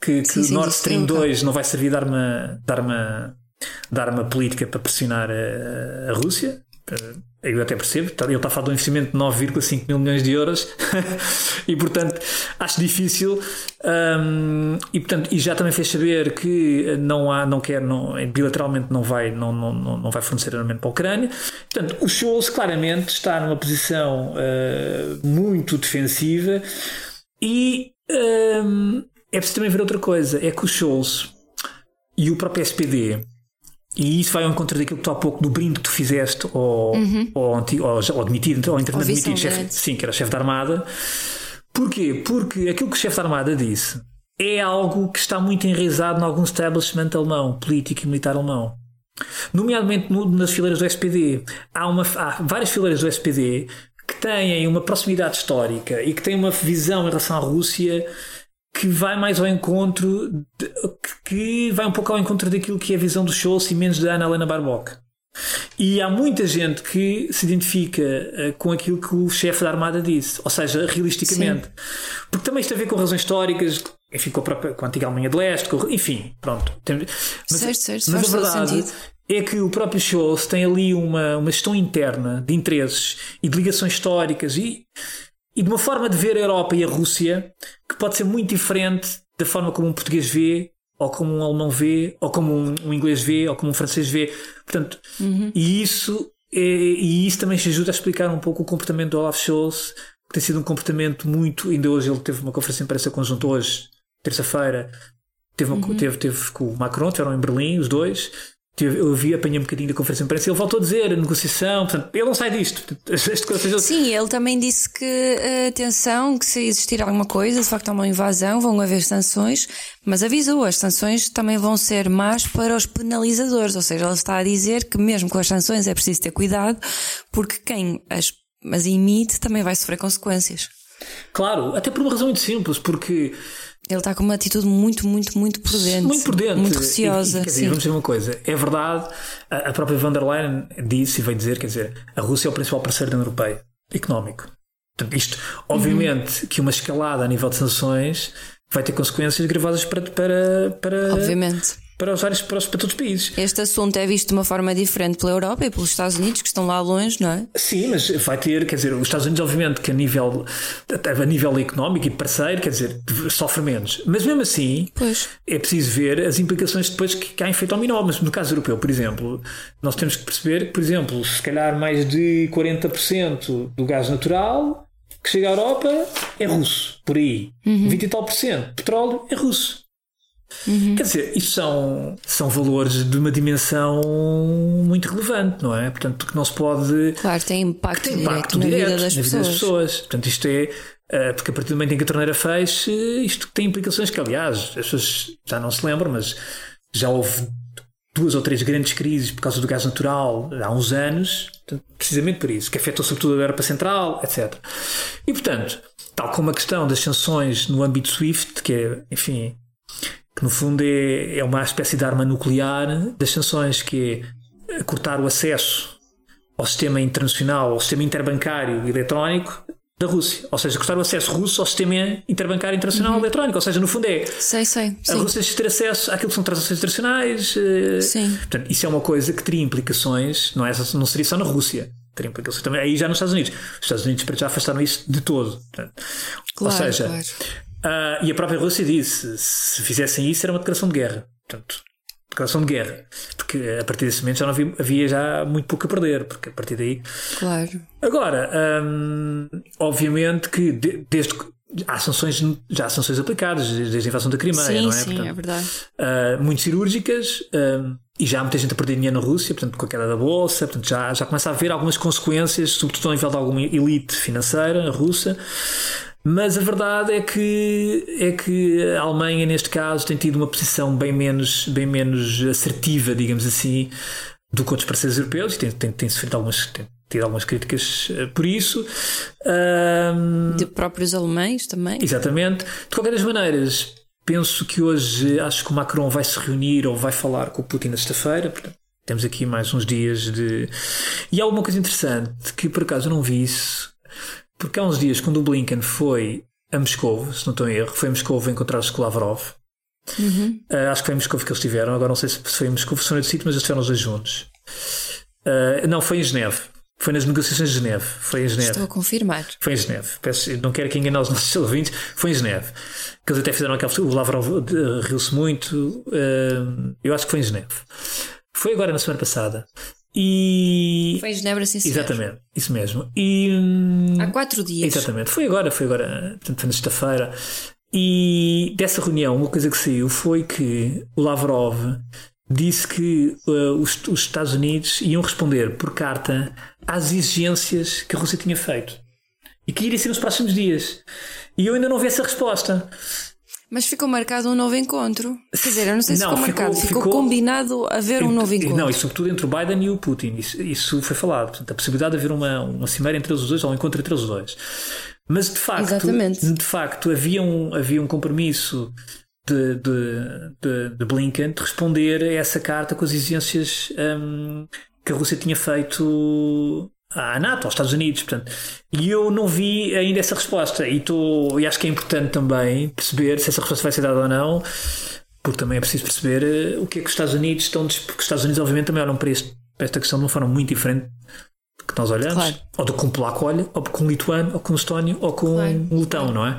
que, que sim, sim, Nord Stream 2 não vai servir de arma, de arma, de arma política para pressionar a, a Rússia. Eu até percebo, ele está a falar de um investimento de 9,5 mil milhões de euros. E portanto acho difícil. Um, e portanto e já também fez saber que não há, não quer, não, bilateralmente não vai, não, não, não vai fornecer armamento para a Ucrânia. Portanto, o Scholz claramente está numa posição uh, muito defensiva e um, é preciso também ver outra coisa, é que o Scholz e o próprio SPD e isso vai ao encontro daquilo que tu há pouco do brinde que tu fizeste ao, uhum. ao, antigo, ao, ao admitido, ao admitido chefe, sim, que era chefe da Armada. Porquê? Porque aquilo que o chefe da Armada disse é algo que está muito enraizado em algum establishment alemão, político e militar alemão. Nomeadamente no, nas fileiras do SPD. Há, uma, há várias fileiras do SPD que têm uma proximidade histórica e que têm uma visão em relação à Rússia que vai mais ao encontro, de, que vai um pouco ao encontro daquilo que é a visão do Scholz e menos da Ana Helena Barbock. E há muita gente que se identifica uh, com aquilo que o chefe da Armada disse, ou seja, realisticamente. Sim. Porque também isto a ver com razões históricas, enfim, com a, própria, com a antiga Alemanha de Leste, com, enfim, pronto. Mas, certo, certo, mas a verdade é que o próprio Scholz tem ali uma, uma gestão interna de interesses e de ligações históricas e e de uma forma de ver a Europa e a Rússia que pode ser muito diferente da forma como um português vê, ou como um alemão vê, ou como um, um inglês vê, ou como um francês vê. Portanto, uhum. e isso é, e isso também se ajuda a explicar um pouco o comportamento do Olaf Scholz, que tem sido um comportamento muito. Ainda hoje ele teve uma conferência de imprensa conjunta hoje, terça-feira. Teve, uhum. teve, teve com o Macron, tiveram em Berlim, os dois, eu vi, apanhei um bocadinho da conferência de imprensa e ele voltou a dizer a negociação, portanto, ele não sai disto. Sim, ele também disse que, eh, atenção, que se existir alguma coisa, de facto há uma invasão, vão haver sanções, mas avisou, as sanções também vão ser más para os penalizadores, ou seja, ele está a dizer que mesmo com as sanções é preciso ter cuidado, porque quem as, as emite também vai sofrer consequências. Claro, até por uma razão muito simples, porque ele está com uma atitude muito, muito, muito prudente. Muito prudente. Muito receosa. E, e, quer dizer, vamos dizer uma coisa. É verdade, a, a própria van der Leyen disse e veio dizer, quer dizer, a Rússia é o principal parceiro da União Europeia, económico. Portanto, isto, obviamente, uhum. que uma escalada a nível de sanções vai ter consequências gravadas para, para, para, obviamente para os vários para, os, para todos os países. Este assunto é visto de uma forma diferente pela Europa e pelos Estados Unidos, que estão lá longe, não é? Sim, mas vai ter, quer dizer, os Estados Unidos, obviamente, que a nível, a nível económico e parceiro, quer dizer, sofre menos. Mas mesmo assim, pois. é preciso ver as implicações depois que, que há efeito dominó. Mas no caso europeu, por exemplo, nós temos que perceber que, por exemplo, se calhar mais de 40% do gás natural que chega à Europa é russo, por aí. Uhum. 20 e tal por cento. Petróleo é russo. Uhum. Quer dizer, isto são, são valores de uma dimensão muito relevante, não é? Portanto, que não se pode. Claro, tem impacto, tem impacto direto, direto, na, vida das, na vida das pessoas. Portanto, isto é. Uh, porque a partir do momento em que a torneira fecha, isto tem implicações que, aliás, as pessoas já não se lembram, mas já houve duas ou três grandes crises por causa do gás natural há uns anos, precisamente por isso, que afetou sobretudo a Europa Central, etc. E, portanto, tal como a questão das sanções no âmbito SWIFT, que é, enfim, que no fundo é, é uma espécie de arma nuclear das sanções, que é cortar o acesso ao sistema internacional, ao sistema interbancário eletrónico da Rússia. Ou seja, cortar o acesso russo ao sistema interbancário internacional uhum. eletrónico. Ou seja, no fundo é. Sei, sei. A Rússia deixa de ter acesso àquilo que são transações internacionais. Eh, sim. Portanto, isso é uma coisa que teria implicações, não, é, não seria só na Rússia. Teria implicações também. Aí já nos Estados Unidos. Os Estados Unidos já afastaram isso de todo. Portanto, claro, ou seja, claro. Uh, e a própria Rússia disse: se fizessem isso, era uma declaração de guerra. Portanto, declaração de guerra. Porque a partir desse momento já não havia, havia já muito pouco a perder. Porque a partir daí. Claro. Agora, um, obviamente que de, desde que. Há sanções, já há sanções aplicadas desde a invasão da Crimeia, sim, não é? Sim, portanto, é verdade. Uh, muito cirúrgicas uh, e já há muita gente a perder dinheiro na Rússia, portanto, com a queda da bolsa, portanto, já, já começa a haver algumas consequências, sobretudo ao nível de alguma elite financeira russa. Mas a verdade é que, é que a Alemanha, neste caso, tem tido uma posição bem menos, bem menos assertiva, digamos assim, do que outros parceiros europeus e tem, tem, tem sofrido algumas, tem tido algumas críticas eh, por isso. Um, de próprios alemães também. Exatamente. De qualquer das maneiras, penso que hoje acho que o Macron vai se reunir ou vai falar com o Putin na sexta-feira. Temos aqui mais uns dias de. E há alguma coisa interessante que por acaso eu não vi isso porque há uns dias, quando o Blinken foi a Moscou, se não estou em erro, foi a Moscou encontrar-se com o Lavrov. Uhum. Uh, acho que foi em Moscou que eles estiveram. Agora não sei se foi em Moscou ou foi no sítio, mas eles estiveram os dois juntos. Uh, não, foi em Geneve. Foi nas negociações de Geneve. Foi em Geneve. Estou a confirmar. Foi em Geneve. Peço, não quero que enganar os nossos ouvintes. Foi em Geneve. Que eles até fizeram aquela. O Lavrov uh, riu-se muito. Eu acho que foi em Geneve. Foi agora na semana passada. E. Foi em Genebra, sim, senhor. Exatamente, isso mesmo. E. Há quatro dias. Exatamente, foi agora, foi agora, portanto, foi na sexta-feira. E dessa reunião, uma coisa que saiu foi que o Lavrov disse que uh, os, os Estados Unidos iam responder por carta às exigências que a Rússia tinha feito e que iria ser nos próximos dias. E eu ainda não vi essa resposta. Mas ficou marcado um novo encontro. Quer dizer, eu não sei se Não, ficou, ficou- marcado. Ficou, ficou- combinado haver um novo encontro. Não, e sobretudo entre o Biden e o Putin. Isso, isso foi falado. Portanto, a possibilidade de haver uma, uma cimeira entre os dois, ou um encontro entre os dois. Mas de facto, Exatamente. de facto havia, um, havia um compromisso de, de, de, de Blinken de responder a essa carta com as exigências hum, que a Rússia tinha feito à NATO, aos Estados Unidos. Portanto, e eu não vi ainda essa resposta. E, tô, e acho que é importante também perceber se essa resposta vai ser dada ou não. Porque também é preciso perceber eh, o que é que os Estados Unidos estão. Porque os Estados Unidos, obviamente, também olham para, este, para esta questão de uma forma muito diferente do que nós olhamos. Claro. Ou do que um polaco olha, ou com um lituano, ou com um estónio, ou com Claro. um letão, não é?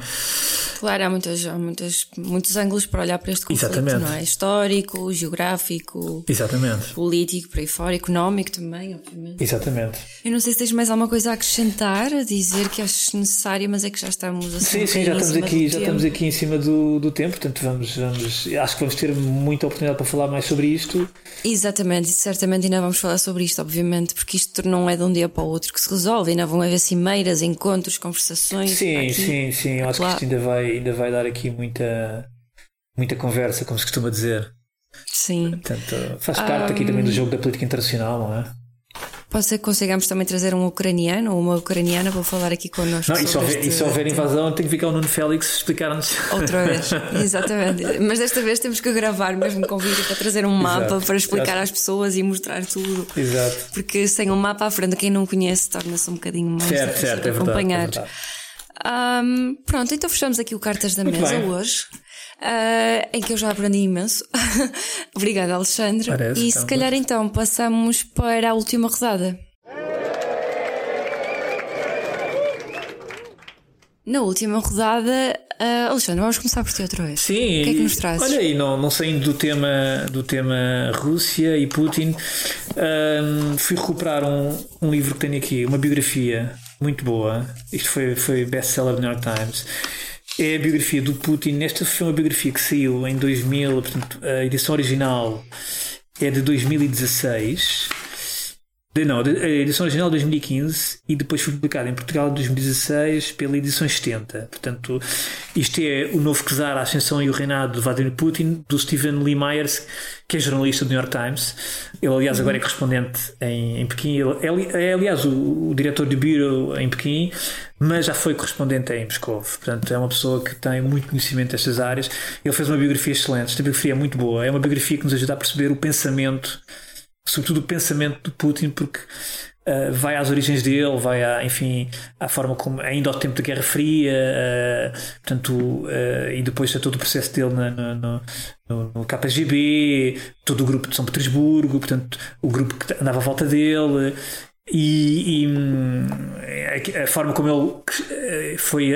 Claro, há, muitas, há muitas, muitos ângulos para olhar para este conflito, Exatamente. não é? Histórico, geográfico, Exatamente. político, por aí fora, económico também, obviamente. Exatamente. Eu não sei se tens mais alguma coisa a acrescentar, a dizer que achas necessário, mas é que já estamos assim. Sim, sim, já estamos aqui, já estamos aqui em cima do, do tempo, portanto vamos, vamos, acho que vamos ter muita oportunidade para falar mais sobre isto. Exatamente, e certamente ainda vamos falar sobre isto, obviamente, porque isto não é de um dia para o outro que se resolve, ainda vão haver cimeiras, encontros, conversações. Sim, aqui. sim, sim, eu acho que isto ainda vai, ainda vai dar aqui muita, muita conversa, como se costuma dizer. Sim. Portanto, faz parte aqui também do jogo da política internacional, não é? Pode ser que consigamos também trazer um ucraniano ou uma ucraniana para falar aqui connosco. Não, e se houver, este e se houver invasão, tem que ficar o Nuno Félix explicar-nos. Outra vez, exatamente. Mas desta vez temos que gravar mesmo com vídeo para trazer um mapa Exato. para explicar Acho- às pessoas e mostrar tudo. Exato. Porque sem um mapa à frente, quem não conhece torna-se um bocadinho mais Certo, certo, de é verdade. é acompanhar. verdade. Ahm, pronto, então fechamos aqui o Cartas da Muito Mesa bem. hoje, ah, em que eu já aprendi imenso. Obrigada, Alexandre. Parece, e então, se calhar então passamos para a última rodada. Na última rodada, ah, Alexandre, vamos começar por ti outra vez. Sim, O que é que nos trazes? Olha aí, não, não saindo do tema, do tema Rússia e Putin, hum, fui recuperar um, um livro que tenho aqui, uma biografia muito boa. Isto foi, foi best-seller do New York Times. É a biografia do Putin. Esta foi uma biografia que saiu em 2000, portanto, a edição original é de 2016. De- Não, de- a edição original de 2015 e depois foi publicada em Portugal em 2016 pela edição 70. Portanto, isto é o novo czar, a ascensão e o reinado de Vladimir Putin, do Stephen Lee Myers, que é jornalista do New York Times. Ele, aliás, agora é correspondente em, em Pequim. Ele é, é, aliás, o, o diretor do Bureau em Pequim, mas já foi correspondente em Moscou. Portanto, é uma pessoa que tem muito conhecimento destas áreas. Ele fez uma biografia excelente. Esta biografia é muito boa. É uma biografia que nos ajuda a perceber o pensamento sobretudo o pensamento do Putin, porque uh, vai às origens dele, vai à, enfim, à forma como, ainda ao tempo da Guerra Fria, uh, portanto, uh, e depois a todo o processo dele no, no, no, KGB, todo o grupo de São Petersburgo, portanto, o grupo que andava à volta dele. E, e, hum, a, forma como ele foi,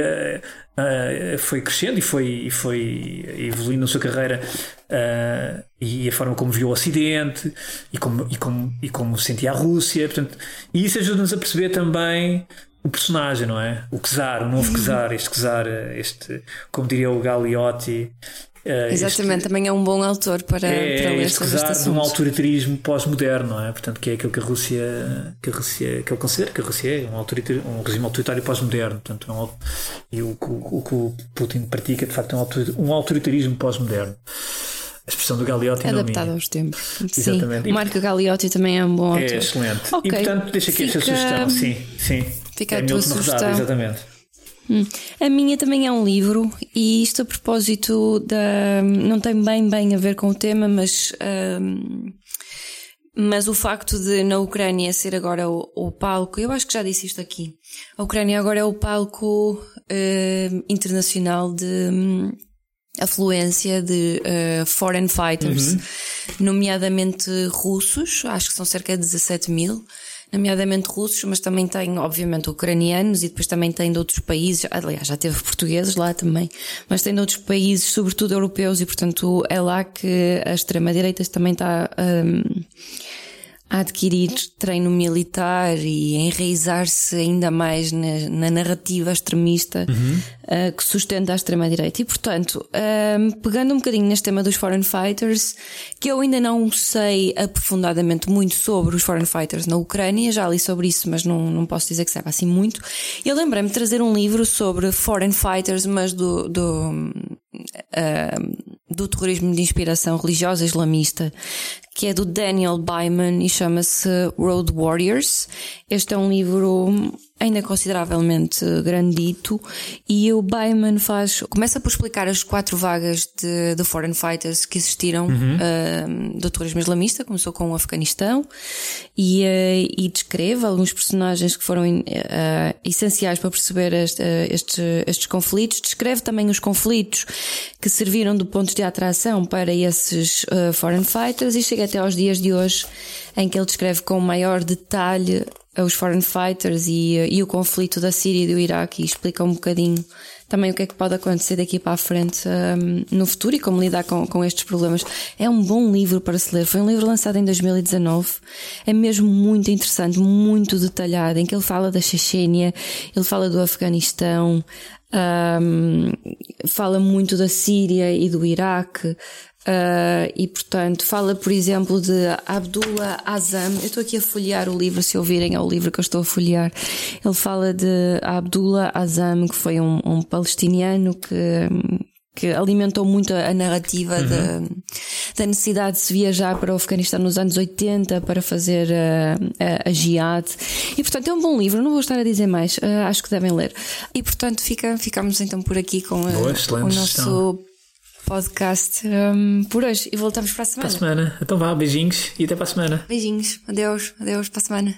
eh, foi crescendo e foi, e foi evoluindo na sua carreira eh, e a forma como viu o Ocidente e como, e como, e como sentia a Rússia. Portanto, e isso ajuda-nos a perceber também o personagem, não é? O Czar, o novo Czar, este Czar, este, como diria o Galeotti. Eh, este- Exatamente, também é um bom autor para, para é ler este sobre este czar de um assunto. autoritarismo pós-moderno, não é? Portanto, que é aquilo que a Rússia, que a Rússia, que ele considera que a Rússia é um, autoritar, um regime autoritário pós-moderno. Portanto, é um, e o, o- o que o Putin pratica, de facto, é um autor- um autoritarismo pós-moderno. A expressão do Galeotti minha. aos tempos. Exatamente. Sim, o Marco Galeotti também é um bom autor. É excelente. Ok. E portanto, deixa aqui esta Fica- sugestão. Sim, sim. Fica é a tua última rodada, sugestão. Exatamente. A minha também é um livro, e isto a propósito da. Não tem bem, bem a ver com o tema, mas. ahm, mas o facto de na Ucrânia ser agora o, o palco, eu acho que já disse isto aqui. A Ucrânia agora é o palco ahm, internacional de hum, afluência de ah, foreign fighters, nomeadamente russos, acho que são cerca de 17 mil, nomeadamente russos, mas também tem, obviamente, ucranianos e depois também tem de outros países. Aliás, já teve portugueses lá também, mas tem de outros países, sobretudo europeus, e portanto é lá que a extrema-direita também está. Um, a adquirir treino militar e enraizar-se ainda mais na, na narrativa extremista uhum. uh, que sustenta a extrema-direita. E, portanto, uh, pegando um bocadinho neste tema dos foreign fighters, que eu ainda não sei aprofundadamente muito sobre os foreign fighters na Ucrânia, já li sobre isso, mas não, não posso dizer que saiba assim muito. Eu lembrei-me de trazer um livro sobre foreign fighters, mas do, do, uh, do terrorismo de inspiração religiosa islamista, que é do Daniel Byman e chama-se Road Warriors. Este é um livro ainda consideravelmente grandito e o Byman faz começa por explicar as quatro vagas de, de foreign fighters que existiram uhum. uh, do terrorismo islamista começou com o Afeganistão e, uh, e descreve alguns personagens que foram uh, essenciais para perceber este, estes, estes conflitos descreve também os conflitos que serviram de pontos de atração para esses foreign fighters e chega até aos dias de hoje em que ele descreve com maior detalhe os foreign fighters e, e o conflito da Síria e do Iraque e explica um bocadinho também o que é que pode acontecer daqui para a frente um, no futuro e como lidar com, com estes problemas. É um bom livro para se ler. Foi um livro lançado em 2019. É mesmo muito interessante, muito detalhado, em que ele fala da Chechênia, ele fala do Afeganistão, um, fala muito da Síria e do Iraque. Uh, e portanto, fala, por exemplo, de Abdullah Azam. Eu estou aqui a folhear o livro, se ouvirem, é o livro que eu estou a folhear. Ele fala de Abdullah Azam, que foi um, um palestiniano que, que alimentou muito a narrativa uhum. da, da, necessidade de se viajar para o Afeganistão nos anos 80 para fazer a, a, a jihad. E portanto é um bom livro, não vou estar a dizer mais, uh, acho que devem ler. E portanto fica, ficamos então por aqui com, a, o nosso podcast um, por hoje e voltamos para a semana. Para a semana. Então vá, beijinhos e até para a semana. Beijinhos, adeus, adeus para a semana.